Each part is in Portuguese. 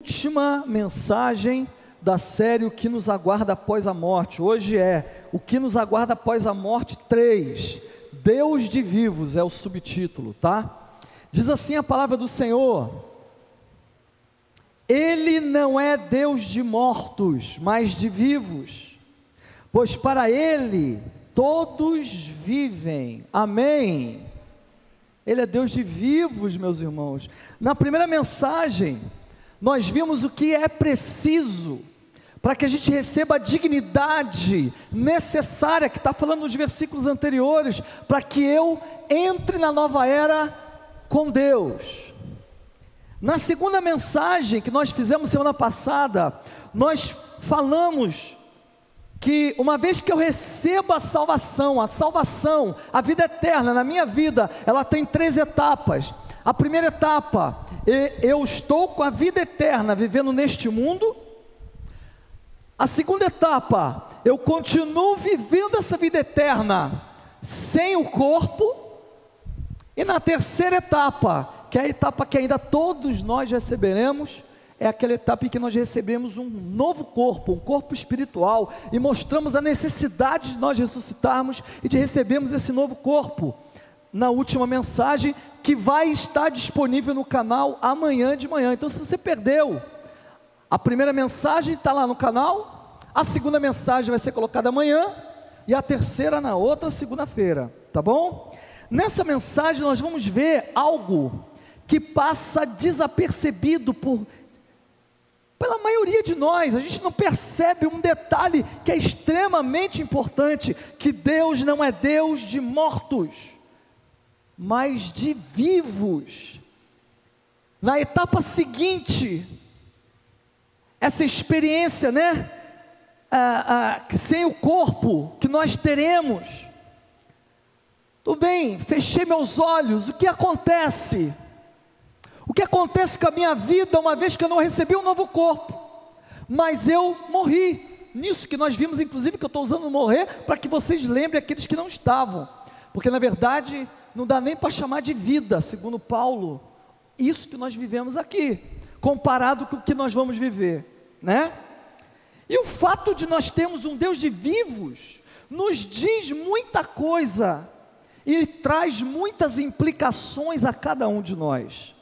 última mensagem da série O que nos aguarda após a morte. Hoje é O que nos aguarda após a morte 3. Deus de vivos é o subtítulo, tá? Diz assim a palavra do Senhor: Ele não é Deus de mortos, mas de vivos, pois para Ele todos vivem. Amém. Ele é Deus de vivos, meus irmãos. Na primeira mensagem, nós vimos o que é preciso para que a gente receba a dignidade necessária, que está falando nos versículos anteriores, para que eu entre na nova era com Deus. Na segunda mensagem que nós fizemos semana passada, nós falamos que uma vez que eu recebo a salvação, a salvação, a vida eterna na minha vida, ela tem três etapas. A primeira etapa, eu estou com a vida eterna vivendo neste mundo. A segunda etapa, eu continuo vivendo essa vida eterna sem o corpo. E na terceira etapa, que é a etapa que ainda todos nós receberemos, é aquela etapa em que nós recebemos um novo corpo, um corpo espiritual, e mostramos a necessidade de nós ressuscitarmos e de recebermos esse novo corpo. Na última mensagem, que vai estar disponível no canal amanhã de manhã. Então, se você perdeu, a primeira mensagem está lá no canal, a segunda mensagem vai ser colocada amanhã, e a terceira na outra segunda-feira, tá bom? Nessa mensagem nós vamos ver algo que passa desapercebido por pela maioria de nós, a gente não percebe um detalhe que é extremamente importante: que Deus não é Deus de mortos, mas de vivos. Na etapa seguinte, essa experiência, né? Ah, ah, sem o corpo que nós teremos. Tudo bem, fechei meus olhos, o que acontece? O que acontece com a minha vida uma vez que eu não recebi um novo corpo? Mas eu morri. Nisso que nós vimos, inclusive, que eu estou usando morrer, para que vocês lembrem aqueles que não estavam. Porque na verdade, não dá nem para chamar de vida, segundo Paulo, isso que nós vivemos aqui, comparado com o que nós vamos viver, né? E o fato de nós termos um Deus de vivos, nos diz muita coisa e traz muitas implicações a cada um de nós.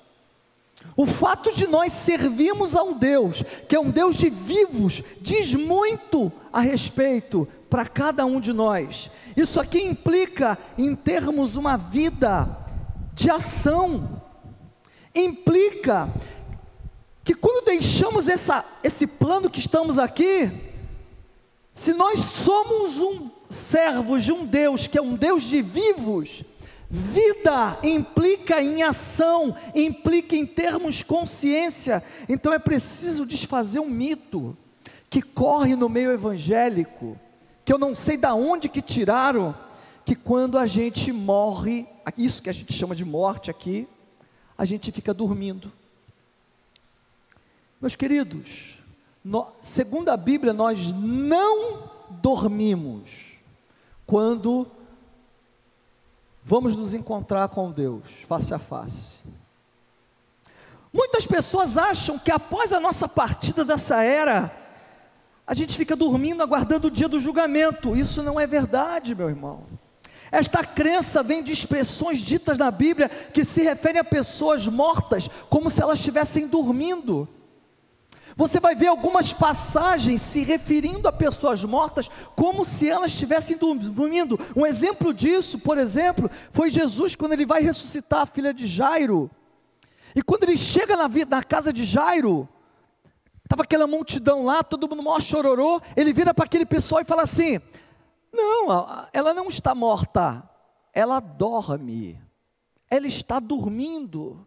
O fato de nós servirmos a um Deus, que é um Deus de vivos, diz muito a respeito para cada um de nós. Isso aqui implica em termos uma vida de ação, implica que quando deixamos essa, esse plano que estamos aqui, se nós somos um servos de um Deus que é um Deus de vivos, Vida implica em ação, implica em termos consciência. Então é preciso desfazer um mito que corre no meio evangélico, que eu não sei da onde que tiraram, que quando a gente morre, isso que a gente chama de morte aqui, a gente fica dormindo. Meus queridos, no, segundo a Bíblia, nós não dormimos quando vamos nos encontrar com Deus face a face. Muitas pessoas acham que após a nossa partida dessa era, a gente fica dormindo aguardando o dia do julgamento. Isso não é verdade, meu irmão. Esta crença vem de expressões ditas na Bíblia que se referem a pessoas mortas como se elas estivessem dormindo. Você vai ver algumas passagens se referindo a pessoas mortas como se elas estivessem dormindo. Um exemplo disso, por exemplo, foi Jesus quando ele vai ressuscitar a filha de Jairo. E quando ele chega na, na casa de Jairo, estava aquela multidão lá, todo mundo mó chororô. Ele vira para aquele pessoal e fala assim: Não, ela não está morta, ela dorme, ela está dormindo.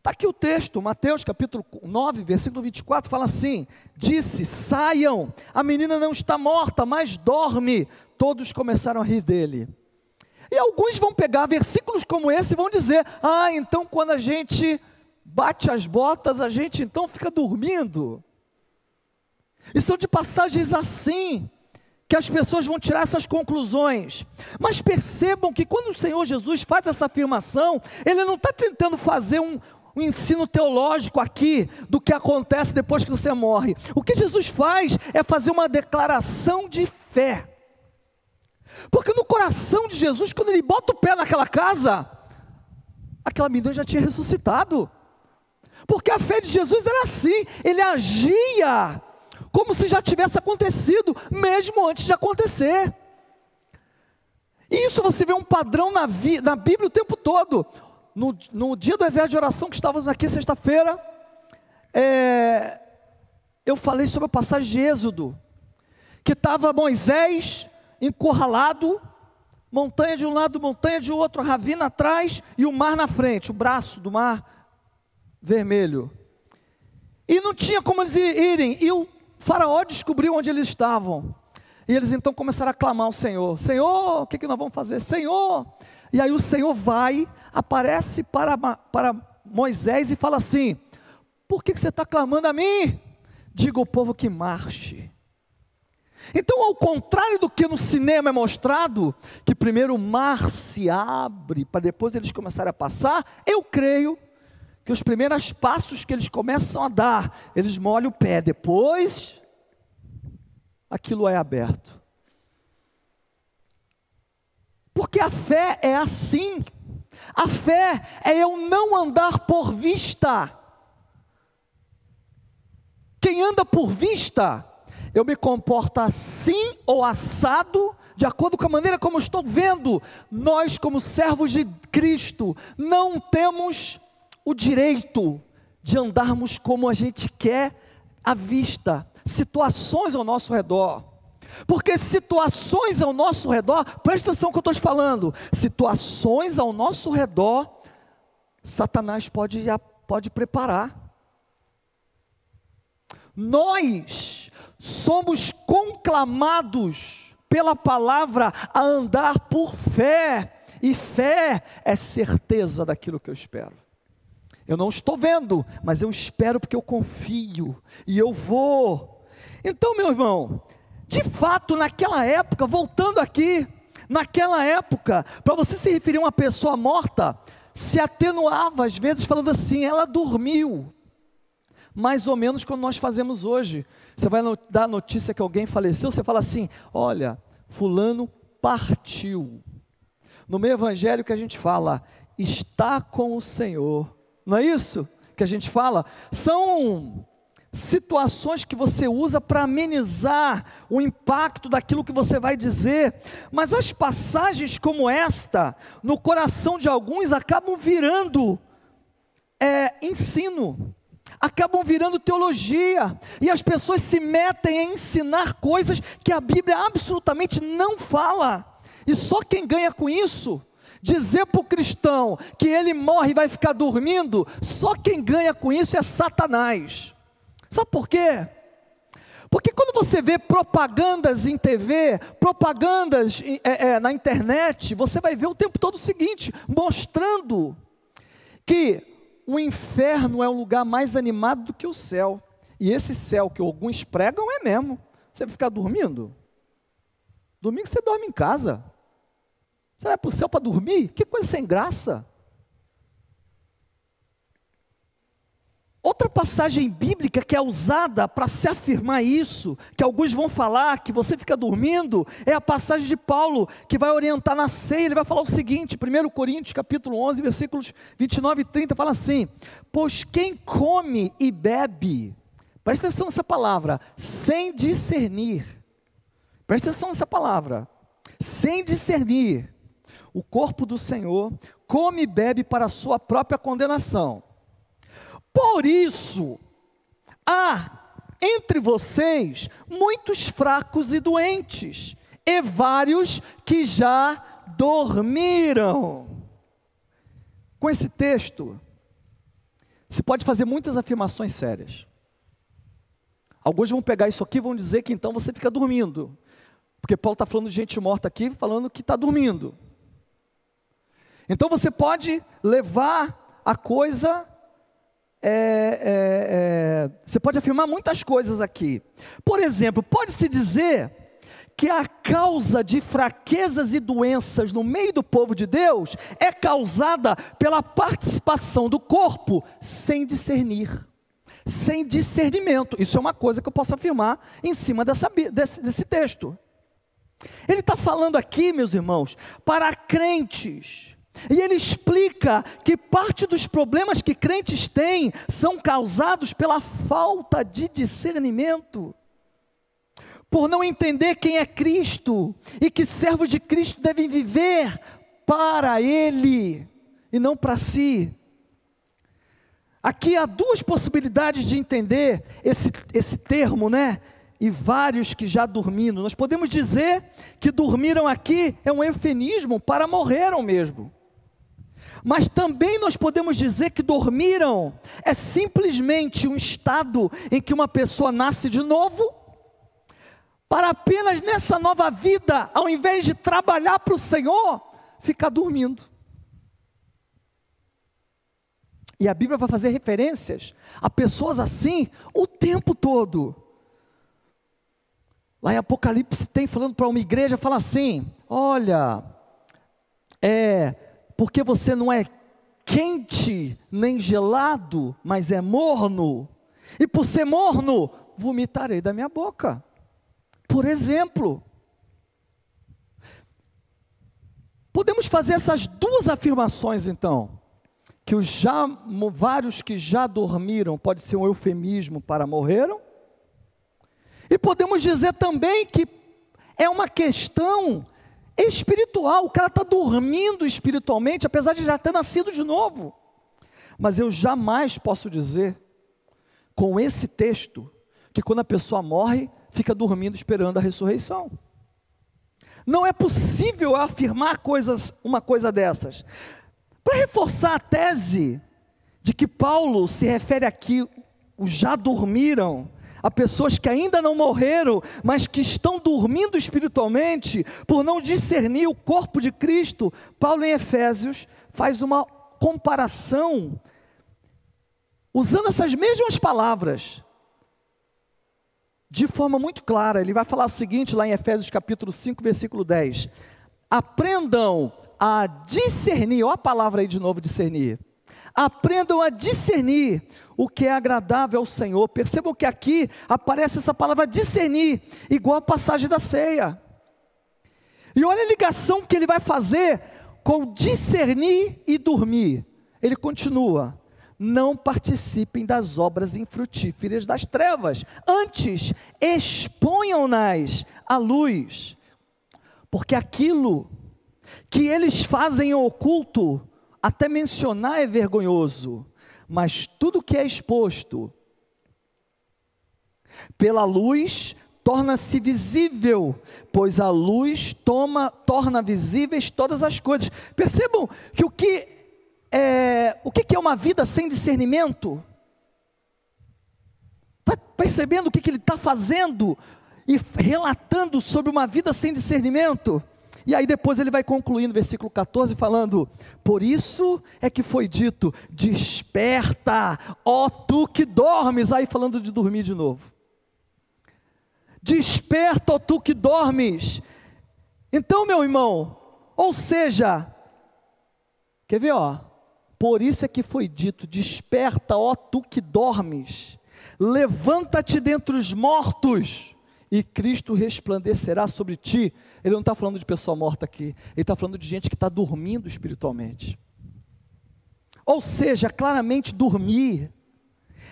Está aqui o texto, Mateus capítulo 9, versículo 24, fala assim: Disse: Saiam, a menina não está morta, mas dorme. Todos começaram a rir dele. E alguns vão pegar versículos como esse e vão dizer: Ah, então quando a gente bate as botas, a gente então fica dormindo. E são de passagens assim que as pessoas vão tirar essas conclusões. Mas percebam que quando o Senhor Jesus faz essa afirmação, Ele não está tentando fazer um, um ensino teológico aqui do que acontece depois que você morre. O que Jesus faz é fazer uma declaração de fé. Porque no coração de Jesus, quando ele bota o pé naquela casa, aquela menina já tinha ressuscitado. Porque a fé de Jesus era assim, ele agia como se já tivesse acontecido, mesmo antes de acontecer. E isso você vê um padrão na, na Bíblia o tempo todo. No, no dia do exército de oração que estávamos aqui sexta-feira, é, eu falei sobre a passagem de Êxodo, que estava Moisés encurralado, montanha de um lado, montanha de outro, ravina atrás e o mar na frente, o braço do mar vermelho. E não tinha como eles irem, e o faraó descobriu onde eles estavam. E eles então começaram a clamar ao Senhor: Senhor, o que, que nós vamos fazer? Senhor! E aí o Senhor vai, aparece para, para Moisés e fala assim: Por que, que você está clamando a mim? Diga ao povo que marche. Então, ao contrário do que no cinema é mostrado, que primeiro o mar se abre para depois eles começarem a passar, eu creio que os primeiros passos que eles começam a dar, eles molham o pé, depois aquilo é aberto. Porque a fé é assim. A fé é eu não andar por vista. Quem anda por vista, eu me comporto assim ou assado, de acordo com a maneira como estou vendo. Nós, como servos de Cristo, não temos o direito de andarmos como a gente quer à vista, situações ao nosso redor. Porque situações ao nosso redor, presta atenção que eu estou te falando, situações ao nosso redor, Satanás pode, pode preparar. Nós somos conclamados pela palavra a andar por fé, e fé é certeza daquilo que eu espero. Eu não estou vendo, mas eu espero porque eu confio e eu vou. Então, meu irmão, de fato, naquela época, voltando aqui, naquela época, para você se referir a uma pessoa morta, se atenuava às vezes falando assim, ela dormiu. Mais ou menos como nós fazemos hoje. Você vai dar a notícia que alguém faleceu, você fala assim: olha, fulano partiu. No meio evangélico a gente fala, está com o Senhor não é isso que a gente fala? São situações que você usa para amenizar o impacto daquilo que você vai dizer, mas as passagens como esta, no coração de alguns, acabam virando é, ensino, acabam virando teologia, e as pessoas se metem a ensinar coisas que a Bíblia absolutamente não fala, e só quem ganha com isso Dizer para o cristão que ele morre e vai ficar dormindo, só quem ganha com isso é Satanás. Sabe por quê? Porque quando você vê propagandas em TV, propagandas é, é, na internet, você vai ver o tempo todo o seguinte: mostrando que o inferno é um lugar mais animado do que o céu. E esse céu que alguns pregam é mesmo. Você vai ficar dormindo? Domingo você dorme em casa. Você vai para o céu para dormir? Que coisa sem graça. Outra passagem bíblica que é usada para se afirmar isso, que alguns vão falar que você fica dormindo, é a passagem de Paulo, que vai orientar na ceia, ele vai falar o seguinte, 1 Coríntios capítulo 11, versículos 29 e 30, fala assim, pois quem come e bebe, presta atenção nessa palavra, sem discernir, presta atenção nessa palavra, sem discernir, o corpo do Senhor, come e bebe para a sua própria condenação. Por isso, há entre vocês muitos fracos e doentes, e vários que já dormiram. Com esse texto, se pode fazer muitas afirmações sérias. Alguns vão pegar isso aqui e vão dizer que então você fica dormindo. Porque Paulo está falando de gente morta aqui, falando que está dormindo. Então você pode levar a coisa. É, é, é, você pode afirmar muitas coisas aqui. Por exemplo, pode-se dizer que a causa de fraquezas e doenças no meio do povo de Deus é causada pela participação do corpo sem discernir, sem discernimento. Isso é uma coisa que eu posso afirmar em cima dessa, desse, desse texto. Ele está falando aqui, meus irmãos, para crentes. E ele explica que parte dos problemas que crentes têm são causados pela falta de discernimento por não entender quem é Cristo e que servos de Cristo devem viver para Ele e não para si. Aqui há duas possibilidades de entender esse, esse termo, né? E vários que já dormiram. Nós podemos dizer que dormiram aqui é um eufemismo para morreram mesmo. Mas também nós podemos dizer que dormiram é simplesmente um estado em que uma pessoa nasce de novo para apenas nessa nova vida, ao invés de trabalhar para o Senhor, ficar dormindo. E a Bíblia vai fazer referências a pessoas assim o tempo todo. Lá em Apocalipse tem falando para uma igreja, fala assim: olha, é porque você não é quente nem gelado, mas é morno, e por ser morno, vomitarei da minha boca. Por exemplo, podemos fazer essas duas afirmações então, que os já vários que já dormiram pode ser um eufemismo para morreram, e podemos dizer também que é uma questão espiritual, o cara está dormindo espiritualmente, apesar de já ter nascido de novo. Mas eu jamais posso dizer, com esse texto, que quando a pessoa morre, fica dormindo esperando a ressurreição. Não é possível afirmar coisas, uma coisa dessas. Para reforçar a tese de que Paulo se refere aqui, os já dormiram, a pessoas que ainda não morreram, mas que estão dormindo espiritualmente, por não discernir o corpo de Cristo, Paulo em Efésios faz uma comparação, usando essas mesmas palavras, de forma muito clara. Ele vai falar o seguinte lá em Efésios capítulo 5, versículo 10. Aprendam a discernir, olha a palavra aí de novo, discernir. Aprendam a discernir o que é agradável ao Senhor. Percebam que aqui aparece essa palavra discernir, igual a passagem da ceia. E olha a ligação que ele vai fazer com discernir e dormir. Ele continua: não participem das obras infrutíferas das trevas, antes exponham-nas à luz, porque aquilo que eles fazem oculto, até mencionar é vergonhoso, mas tudo que é exposto pela luz torna-se visível, pois a luz toma, torna visíveis todas as coisas. Percebam que o que é, o que, é uma vida sem discernimento? Está percebendo o que, que ele está fazendo e relatando sobre uma vida sem discernimento? E aí depois ele vai concluir no versículo 14 falando: Por isso é que foi dito: Desperta, ó tu que dormes. Aí falando de dormir de novo. Desperta, ó tu que dormes. Então, meu irmão, ou seja, quer ver, ó? Por isso é que foi dito: Desperta, ó tu que dormes, levanta-te dentre os mortos, e Cristo resplandecerá sobre ti. Ele não está falando de pessoa morta aqui, ele está falando de gente que está dormindo espiritualmente. Ou seja, claramente dormir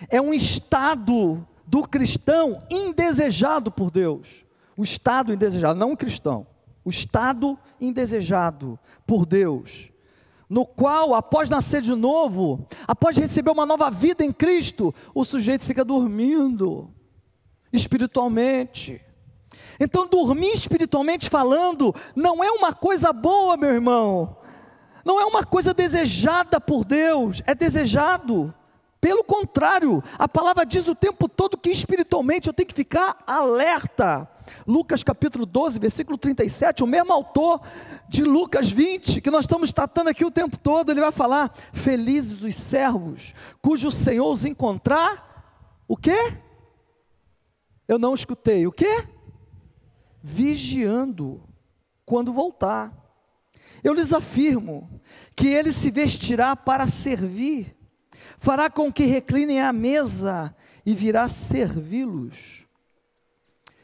é um estado do cristão indesejado por Deus. O estado indesejado, não o cristão. O estado indesejado por Deus no qual, após nascer de novo, após receber uma nova vida em Cristo, o sujeito fica dormindo espiritualmente. Então, dormir espiritualmente falando não é uma coisa boa, meu irmão. Não é uma coisa desejada por Deus, é desejado. Pelo contrário, a palavra diz o tempo todo que espiritualmente eu tenho que ficar alerta Lucas capítulo 12, versículo 37, o mesmo autor de Lucas 20, que nós estamos tratando aqui o tempo todo, ele vai falar: Felizes os servos, cujo Senhor os encontrar, o quê? Eu não escutei, o quê? vigiando quando voltar. Eu lhes afirmo que ele se vestirá para servir, fará com que reclinem à mesa e virá servi-los.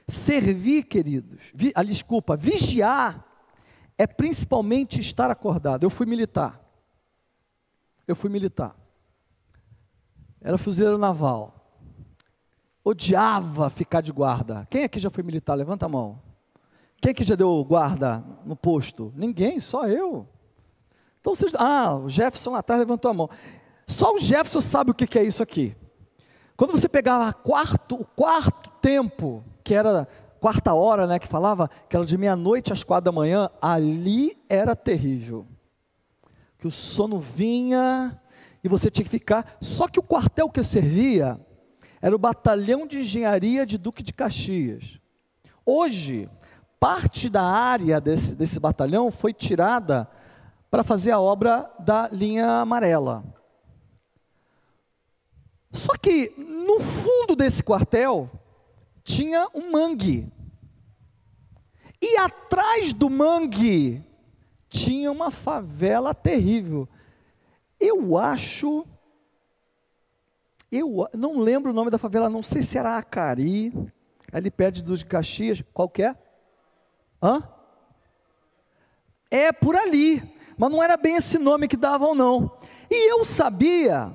Servir, queridos, vi, ah, desculpa, vigiar é principalmente estar acordado. Eu fui militar. Eu fui militar. Era fuzileiro naval. Odiava ficar de guarda. Quem aqui já foi militar? Levanta a mão. Quem aqui já deu guarda no posto? Ninguém, só eu. Então vocês. Ah, o Jefferson lá atrás levantou a mão. Só o Jefferson sabe o que é isso aqui. Quando você pegava quarto, o quarto tempo, que era quarta hora, né, que falava, que era de meia-noite às quatro da manhã, ali era terrível. Que o sono vinha e você tinha que ficar. Só que o quartel que servia era o Batalhão de Engenharia de Duque de Caxias. Hoje, parte da área desse, desse batalhão foi tirada para fazer a obra da linha amarela. Só que no fundo desse quartel tinha um mangue. E atrás do mangue tinha uma favela terrível. Eu acho eu não lembro o nome da favela, não sei se era Acari, ali perto dos Caxias, qualquer. É? Hã? É por ali, mas não era bem esse nome que davam não. E eu sabia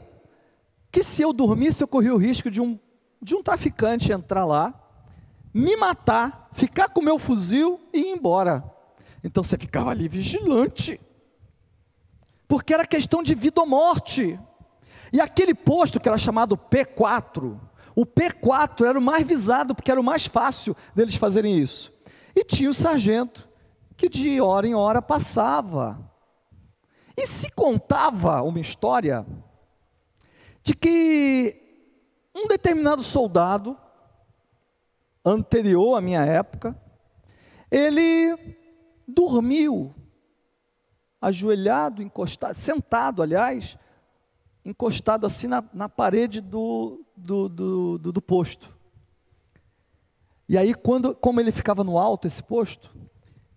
que se eu dormisse eu corria o risco de um, de um traficante entrar lá, me matar, ficar com o meu fuzil e ir embora. Então você ficava ali vigilante, porque era questão de vida ou morte. E aquele posto que era chamado P4, o P4 era o mais visado, porque era o mais fácil deles fazerem isso. E tinha o sargento, que de hora em hora passava. E se contava uma história de que um determinado soldado, anterior à minha época, ele dormiu, ajoelhado, encostado, sentado, aliás, encostado assim na, na parede do, do, do, do, do posto. E aí, quando, como ele ficava no alto, esse posto,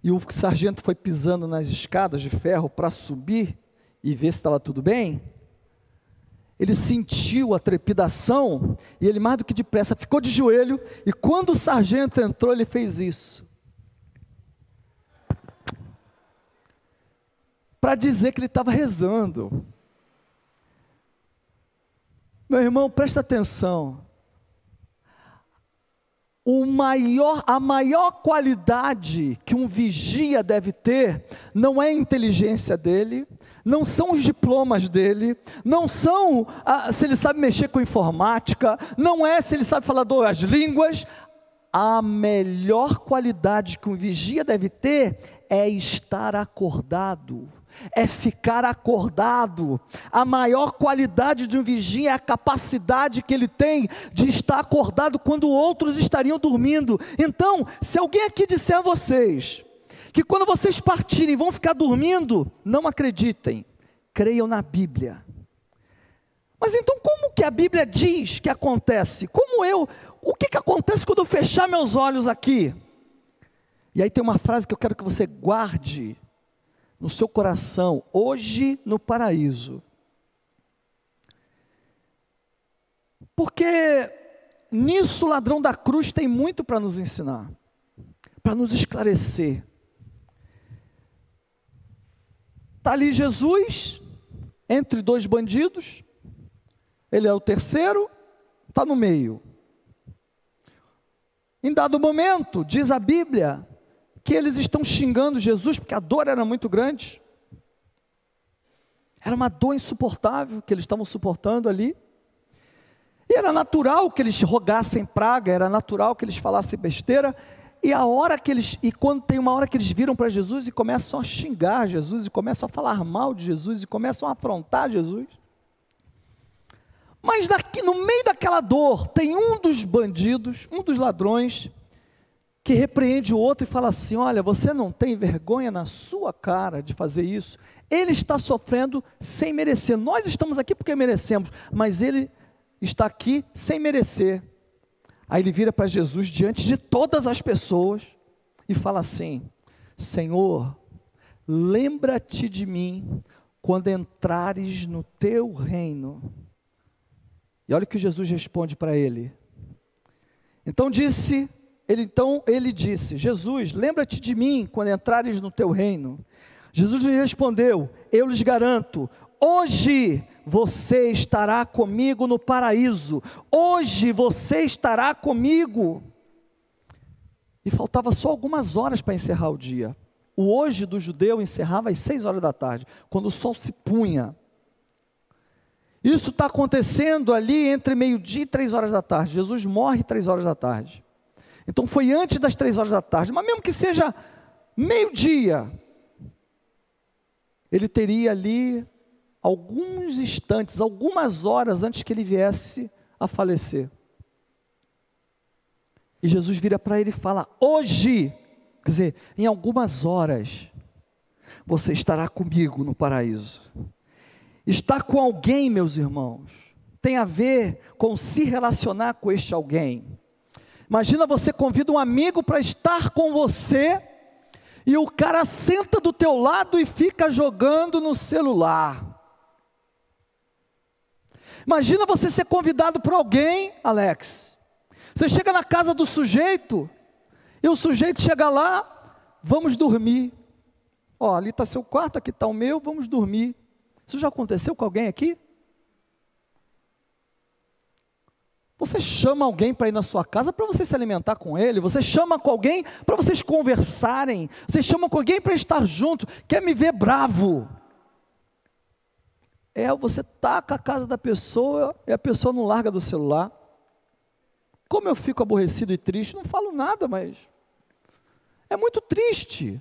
e o sargento foi pisando nas escadas de ferro para subir e ver se estava tudo bem, ele sentiu a trepidação e ele, mais do que depressa, ficou de joelho. E quando o sargento entrou, ele fez isso. Para dizer que ele estava rezando. Meu irmão, presta atenção. O maior, a maior qualidade que um vigia deve ter não é a inteligência dele, não são os diplomas dele, não são ah, se ele sabe mexer com informática, não é se ele sabe falar duas línguas. A melhor qualidade que um vigia deve ter é estar acordado é ficar acordado. A maior qualidade de um vigia é a capacidade que ele tem de estar acordado quando outros estariam dormindo. Então, se alguém aqui disser a vocês que quando vocês partirem vão ficar dormindo, não acreditem, creiam na Bíblia. Mas então, como que a Bíblia diz que acontece? Como eu, o que, que acontece quando eu fechar meus olhos aqui? E aí tem uma frase que eu quero que você guarde no seu coração, hoje no paraíso. Porque nisso o ladrão da cruz tem muito para nos ensinar, para nos esclarecer. Está ali Jesus, entre dois bandidos, ele é o terceiro, está no meio. Em dado momento, diz a Bíblia, que eles estão xingando Jesus porque a dor era muito grande. Era uma dor insuportável que eles estavam suportando ali. E era natural que eles rogassem praga, era natural que eles falassem besteira. E a hora que eles, e quando tem uma hora que eles viram para Jesus e começam a xingar Jesus, e começam a falar mal de Jesus, e começam a afrontar Jesus. Mas daqui, no meio daquela dor, tem um dos bandidos, um dos ladrões, que repreende o outro e fala assim: Olha, você não tem vergonha na sua cara de fazer isso. Ele está sofrendo sem merecer. Nós estamos aqui porque merecemos, mas ele está aqui sem merecer. Aí ele vira para Jesus diante de todas as pessoas. e fala assim: Senhor, lembra-te de mim quando entrares no teu reino. E olha o que Jesus responde para ele. Então disse, ele então ele disse: Jesus, lembra-te de mim quando entrares no teu reino. Jesus lhe respondeu: Eu lhes garanto, hoje você estará comigo no paraíso. Hoje você estará comigo. E faltava só algumas horas para encerrar o dia. O hoje do judeu encerrava às seis horas da tarde, quando o sol se punha. Isso está acontecendo ali entre meio-dia e três horas da tarde. Jesus morre três horas da tarde. Então foi antes das três horas da tarde, mas mesmo que seja meio-dia, ele teria ali alguns instantes, algumas horas antes que ele viesse a falecer. E Jesus vira para ele e fala: Hoje, quer dizer, em algumas horas, você estará comigo no paraíso. Estar com alguém, meus irmãos, tem a ver com se relacionar com este alguém. Imagina você convida um amigo para estar com você e o cara senta do teu lado e fica jogando no celular. Imagina você ser convidado por alguém, Alex. Você chega na casa do sujeito e o sujeito chega lá, vamos dormir. Ó, ali está seu quarto, aqui está o meu, vamos dormir. Isso já aconteceu com alguém aqui? Você chama alguém para ir na sua casa para você se alimentar com ele, você chama com alguém para vocês conversarem, você chama com alguém para estar junto, quer me ver bravo. É, você taca a casa da pessoa e a pessoa não larga do celular. Como eu fico aborrecido e triste, não falo nada, mas é muito triste.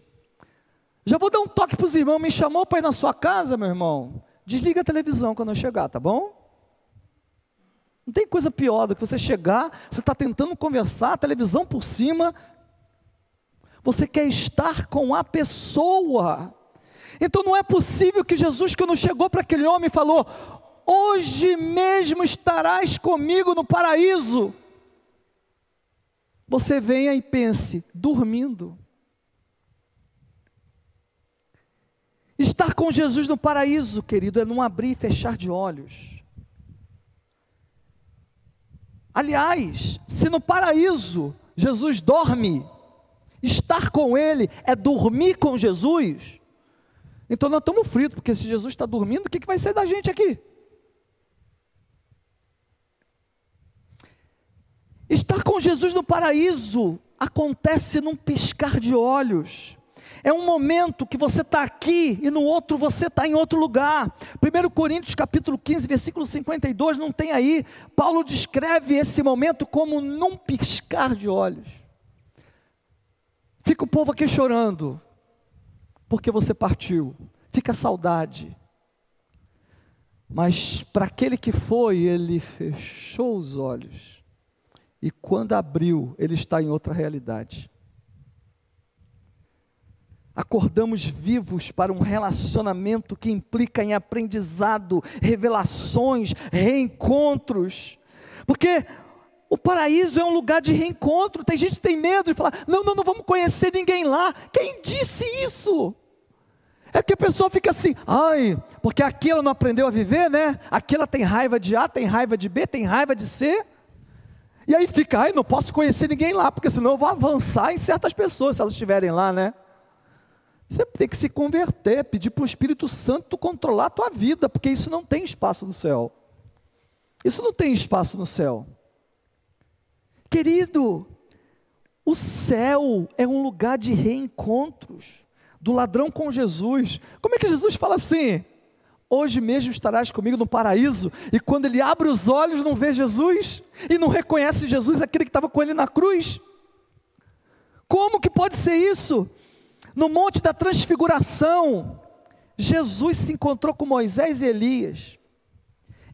Já vou dar um toque para os irmãos. Me chamou para ir na sua casa, meu irmão? Desliga a televisão quando eu chegar, tá bom? Não tem coisa pior do que você chegar, você está tentando conversar, televisão por cima. Você quer estar com a pessoa. Então não é possível que Jesus, quando chegou para aquele homem, falou: Hoje mesmo estarás comigo no paraíso. Você venha e pense, dormindo. Estar com Jesus no paraíso, querido, é não abrir e fechar de olhos. Aliás, se no paraíso Jesus dorme, estar com Ele é dormir com Jesus, então nós estamos fritos, porque se Jesus está dormindo, o que, que vai ser da gente aqui? Estar com Jesus no paraíso acontece num piscar de olhos. É um momento que você está aqui e no outro você está em outro lugar. 1 Coríntios capítulo 15, versículo 52, não tem aí. Paulo descreve esse momento como num piscar de olhos. Fica o povo aqui chorando, porque você partiu. Fica saudade. Mas para aquele que foi, ele fechou os olhos. E quando abriu, ele está em outra realidade acordamos vivos para um relacionamento que implica em aprendizado, revelações, reencontros. Porque o paraíso é um lugar de reencontro. Tem gente que tem medo de falar: não, não, não vamos conhecer ninguém lá. Quem disse isso? É que a pessoa fica assim, ai, porque aqui ela não aprendeu a viver, né? Aqui ela tem raiva de A, tem raiva de B, tem raiva de C. E aí fica, ai, não posso conhecer ninguém lá, porque senão eu vou avançar em certas pessoas, se elas estiverem lá, né? Você tem que se converter, pedir para o Espírito Santo controlar a tua vida, porque isso não tem espaço no céu. Isso não tem espaço no céu. Querido, o céu é um lugar de reencontros do ladrão com Jesus. Como é que Jesus fala assim? Hoje mesmo estarás comigo no paraíso, e quando ele abre os olhos, não vê Jesus, e não reconhece Jesus, aquele que estava com ele na cruz. Como que pode ser isso? No Monte da Transfiguração, Jesus se encontrou com Moisés e Elias.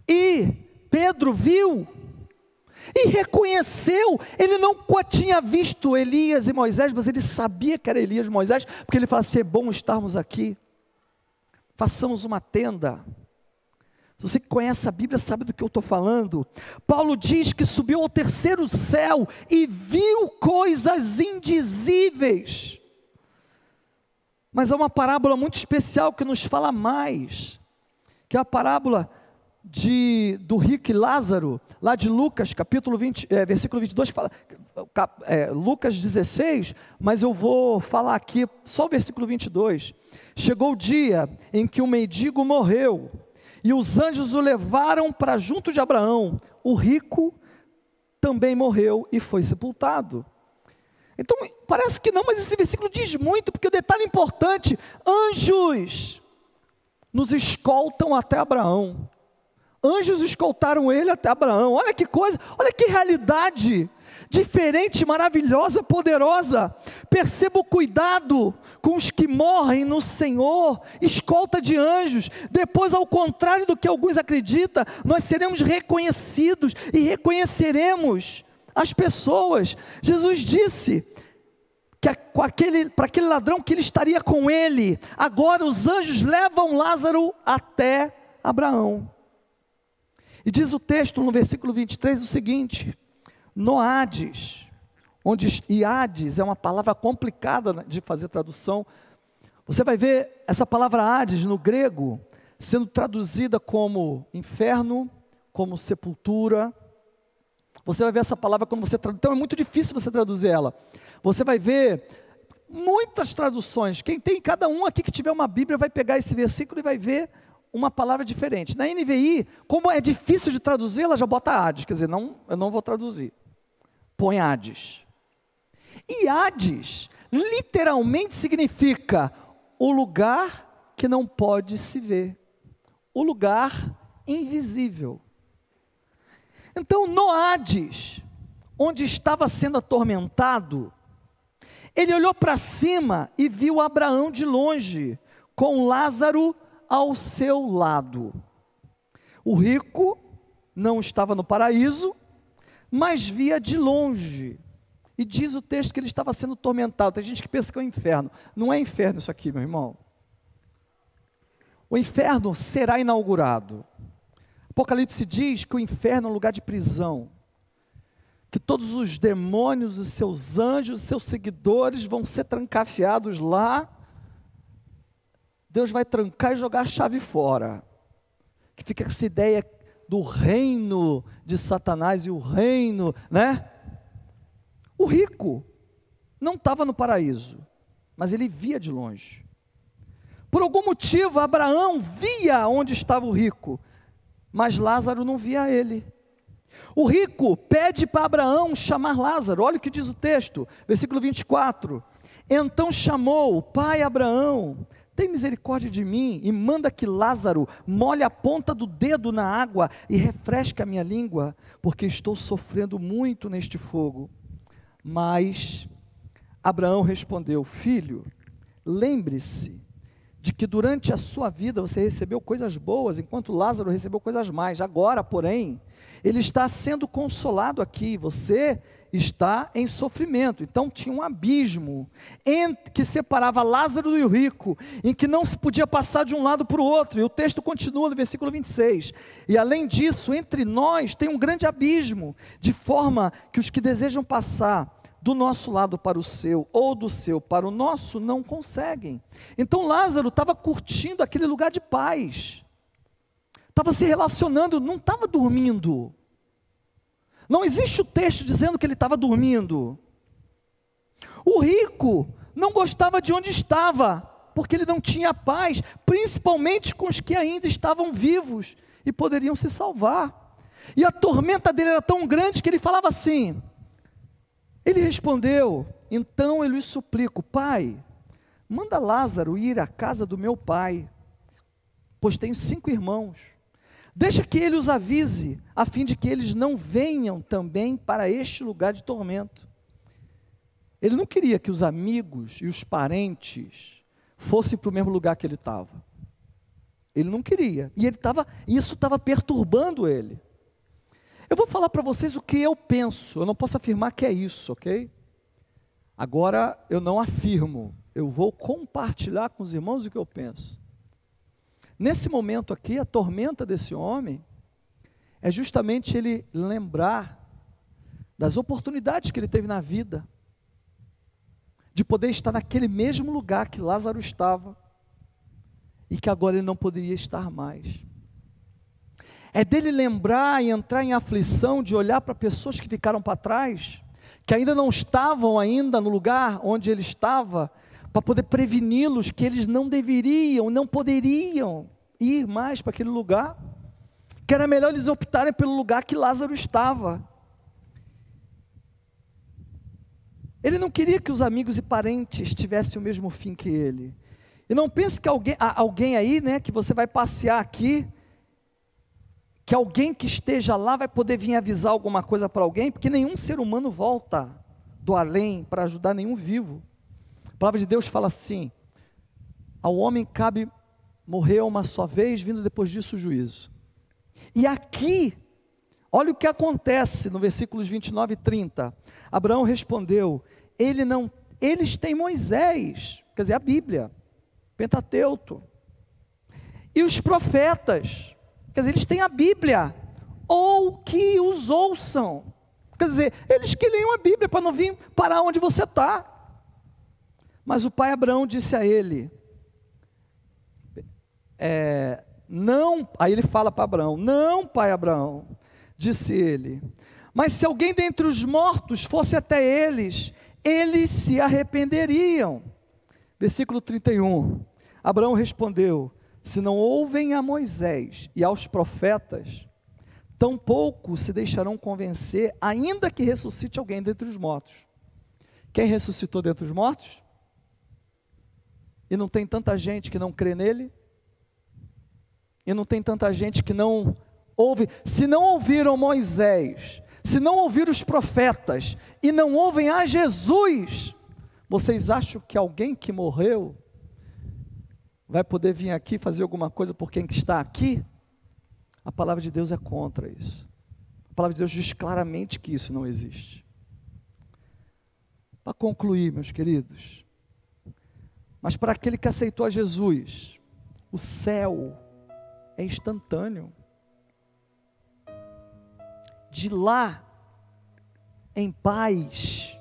E Pedro viu e reconheceu. Ele não tinha visto Elias e Moisés, mas ele sabia que era Elias e Moisés, porque ele fala: "É bom estarmos aqui. Façamos uma tenda. Você que conhece a Bíblia sabe do que eu estou falando. Paulo diz que subiu ao terceiro céu e viu coisas indizíveis. Mas há uma parábola muito especial que nos fala mais, que é a parábola de, do rico e Lázaro, lá de Lucas, capítulo 20, é, versículo 22, que fala, é, Lucas 16, mas eu vou falar aqui só o versículo 22. Chegou o dia em que o mendigo morreu, e os anjos o levaram para junto de Abraão. O rico também morreu e foi sepultado. Então, parece que não, mas esse versículo diz muito, porque o detalhe importante: anjos nos escoltam até Abraão. Anjos escoltaram ele até Abraão. Olha que coisa, olha que realidade diferente, maravilhosa, poderosa. Perceba o cuidado com os que morrem no Senhor, escolta de anjos. Depois, ao contrário do que alguns acreditam, nós seremos reconhecidos e reconheceremos as pessoas. Jesus disse que aquele, para aquele ladrão que ele estaria com ele. Agora os anjos levam Lázaro até Abraão. E diz o texto no versículo 23 o seguinte: no Hades, onde e Hades é uma palavra complicada de fazer tradução. Você vai ver essa palavra Hades no grego sendo traduzida como inferno, como sepultura. Você vai ver essa palavra quando você traduz. Então é muito difícil você traduzir ela. Você vai ver muitas traduções. Quem tem cada um aqui que tiver uma Bíblia vai pegar esse versículo e vai ver uma palavra diferente. Na NVI, como é difícil de traduzir, ela já bota Hades, quer dizer, não, eu não vou traduzir. Põe Hades. E Hades literalmente significa o lugar que não pode se ver, o lugar invisível. Então, no Hades, onde estava sendo atormentado, ele olhou para cima e viu Abraão de longe, com Lázaro ao seu lado. O rico não estava no paraíso, mas via de longe. E diz o texto que ele estava sendo tormentado. Tem gente que pensa que é o um inferno. Não é inferno isso aqui, meu irmão. O inferno será inaugurado. Apocalipse diz que o inferno é um lugar de prisão. Que todos os demônios, os seus anjos, os seus seguidores vão ser trancafiados lá Deus vai trancar e jogar a chave fora. Que fica essa ideia do reino de Satanás e o reino, né? O rico não estava no paraíso, mas ele via de longe. Por algum motivo, Abraão via onde estava o rico, mas Lázaro não via ele. O rico pede para Abraão chamar Lázaro, olha o que diz o texto, versículo 24. Então chamou o pai Abraão, tem misericórdia de mim e manda que Lázaro molhe a ponta do dedo na água e refresque a minha língua, porque estou sofrendo muito neste fogo. Mas Abraão respondeu: Filho, lembre-se de que durante a sua vida você recebeu coisas boas, enquanto Lázaro recebeu coisas mais. Agora, porém, ele está sendo consolado aqui, você está em sofrimento. Então tinha um abismo que separava Lázaro e o rico, em que não se podia passar de um lado para o outro. E o texto continua no versículo 26. E além disso, entre nós tem um grande abismo, de forma que os que desejam passar do nosso lado para o seu, ou do seu para o nosso, não conseguem. Então Lázaro estava curtindo aquele lugar de paz, estava se relacionando, não estava dormindo. Não existe o texto dizendo que ele estava dormindo. O rico não gostava de onde estava, porque ele não tinha paz, principalmente com os que ainda estavam vivos e poderiam se salvar. E a tormenta dele era tão grande que ele falava assim. Ele respondeu: Então eu lhe suplico, pai, manda Lázaro ir à casa do meu pai, pois tenho cinco irmãos. Deixa que ele os avise, a fim de que eles não venham também para este lugar de tormento. Ele não queria que os amigos e os parentes fossem para o mesmo lugar que ele estava. Ele não queria. E ele isso estava perturbando ele. Eu vou falar para vocês o que eu penso. Eu não posso afirmar que é isso, ok? Agora eu não afirmo. Eu vou compartilhar com os irmãos o que eu penso. Nesse momento aqui, a tormenta desse homem é justamente ele lembrar das oportunidades que ele teve na vida, de poder estar naquele mesmo lugar que Lázaro estava e que agora ele não poderia estar mais. É dele lembrar e entrar em aflição de olhar para pessoas que ficaram para trás, que ainda não estavam ainda no lugar onde ele estava, para poder preveni-los que eles não deveriam, não poderiam ir mais para aquele lugar, que era melhor eles optarem pelo lugar que Lázaro estava. Ele não queria que os amigos e parentes tivessem o mesmo fim que ele. E não pense que alguém, alguém aí, né, que você vai passear aqui, que alguém que esteja lá vai poder vir avisar alguma coisa para alguém, porque nenhum ser humano volta do além para ajudar nenhum vivo. A palavra de Deus fala assim: ao homem cabe morrer uma só vez, vindo depois disso o juízo. E aqui, olha o que acontece no versículos 29 e 30. Abraão respondeu: ele não, eles têm Moisés, quer dizer, a Bíblia, Pentateuco. E os profetas, quer dizer, eles têm a Bíblia, ou que os ouçam. Quer dizer, eles que leiam a Bíblia para não vir parar onde você está. Mas o pai Abraão disse a ele: é, Não, aí ele fala para Abraão: Não, pai Abraão, disse ele, mas se alguém dentre os mortos fosse até eles, eles se arrependeriam. Versículo 31. Abraão respondeu: Se não ouvem a Moisés e aos profetas, tampouco se deixarão convencer, ainda que ressuscite alguém dentre os mortos. Quem ressuscitou dentre os mortos? E não tem tanta gente que não crê nele? E não tem tanta gente que não ouve? Se não ouviram Moisés se não ouvir os profetas e não ouvem a Jesus, vocês acham que alguém que morreu vai poder vir aqui fazer alguma coisa por quem está aqui? A palavra de Deus é contra isso. A palavra de Deus diz claramente que isso não existe. Para concluir, meus queridos, mas para aquele que aceitou a Jesus, o céu é instantâneo de lá, em paz,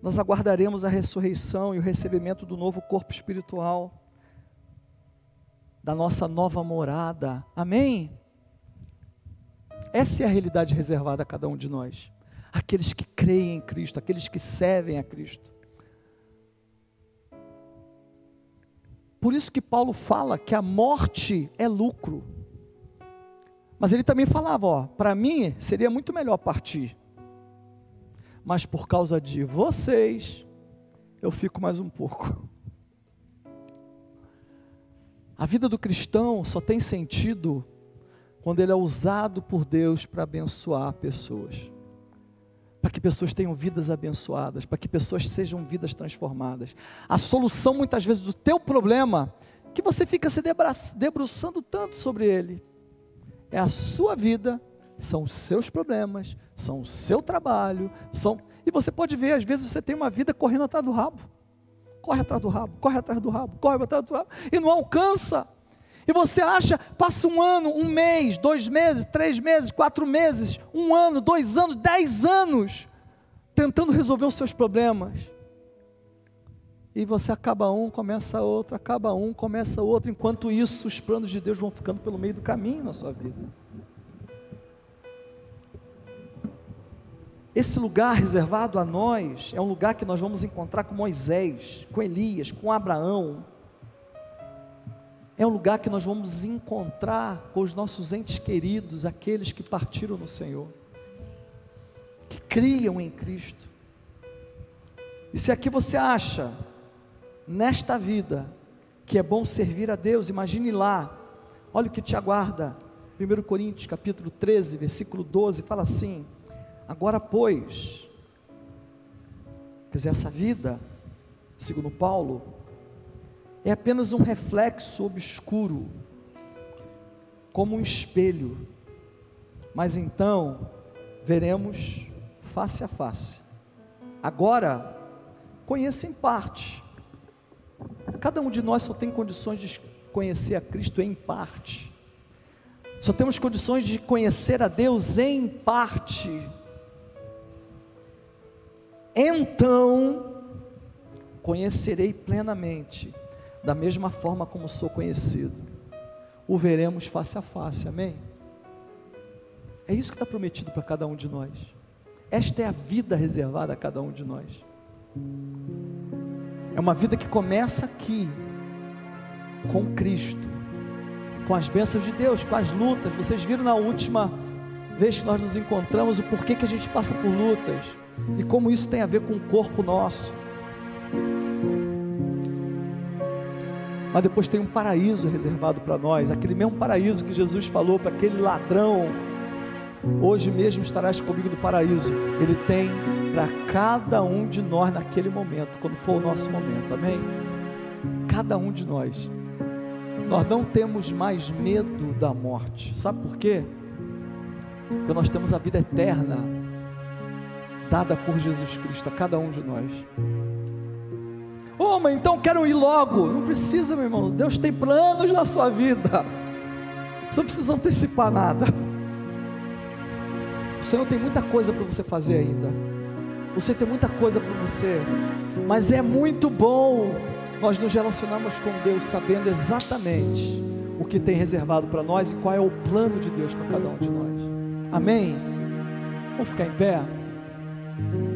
nós aguardaremos a ressurreição e o recebimento do novo corpo espiritual, da nossa nova morada. Amém? Essa é a realidade reservada a cada um de nós. Aqueles que creem em Cristo, aqueles que servem a Cristo. Por isso que Paulo fala que a morte é lucro. Mas ele também falava, ó, para mim seria muito melhor partir. Mas por causa de vocês, eu fico mais um pouco. A vida do cristão só tem sentido quando ele é usado por Deus para abençoar pessoas. Para que pessoas tenham vidas abençoadas, para que pessoas sejam vidas transformadas. A solução muitas vezes do teu problema, que você fica se debruçando tanto sobre ele, é a sua vida, são os seus problemas, são o seu trabalho, são. E você pode ver, às vezes você tem uma vida correndo atrás do rabo. Corre atrás do rabo, corre atrás do rabo, corre atrás do rabo, e não alcança. E você acha, passa um ano, um mês, dois meses, três meses, quatro meses, um ano, dois anos, dez anos, tentando resolver os seus problemas. E você acaba um, começa outro, acaba um, começa outro. Enquanto isso, os planos de Deus vão ficando pelo meio do caminho na sua vida. Esse lugar reservado a nós é um lugar que nós vamos encontrar com Moisés, com Elias, com Abraão. É um lugar que nós vamos encontrar com os nossos entes queridos, aqueles que partiram no Senhor, que criam em Cristo. E se aqui você acha nesta vida, que é bom servir a Deus, imagine lá, olha o que te aguarda, 1 Coríntios capítulo 13, versículo 12, fala assim, agora pois, quer dizer, essa vida, segundo Paulo, é apenas um reflexo obscuro, como um espelho, mas então veremos face a face. Agora, conheço em parte, Cada um de nós só tem condições de conhecer a Cristo em parte. Só temos condições de conhecer a Deus em parte. Então, conhecerei plenamente, da mesma forma como sou conhecido. O veremos face a face, amém? É isso que está prometido para cada um de nós. Esta é a vida reservada a cada um de nós. É uma vida que começa aqui, com Cristo, com as bênçãos de Deus, com as lutas. Vocês viram na última vez que nós nos encontramos o porquê que a gente passa por lutas e como isso tem a ver com o corpo nosso. Mas depois tem um paraíso reservado para nós, aquele mesmo paraíso que Jesus falou para aquele ladrão Hoje mesmo estarás comigo no paraíso. Ele tem para cada um de nós naquele momento, quando for o nosso momento. Amém? Cada um de nós. Nós não temos mais medo da morte. Sabe por quê? Porque nós temos a vida eterna dada por Jesus Cristo a cada um de nós. Oh, mas então quero ir logo. Não precisa, meu irmão. Deus tem planos na sua vida. Você não precisa antecipar nada. O Senhor tem muita coisa para você fazer ainda. Você tem muita coisa para você. Mas é muito bom nós nos relacionarmos com Deus sabendo exatamente o que tem reservado para nós e qual é o plano de Deus para cada um de nós. Amém? Vamos ficar em pé? Thank you.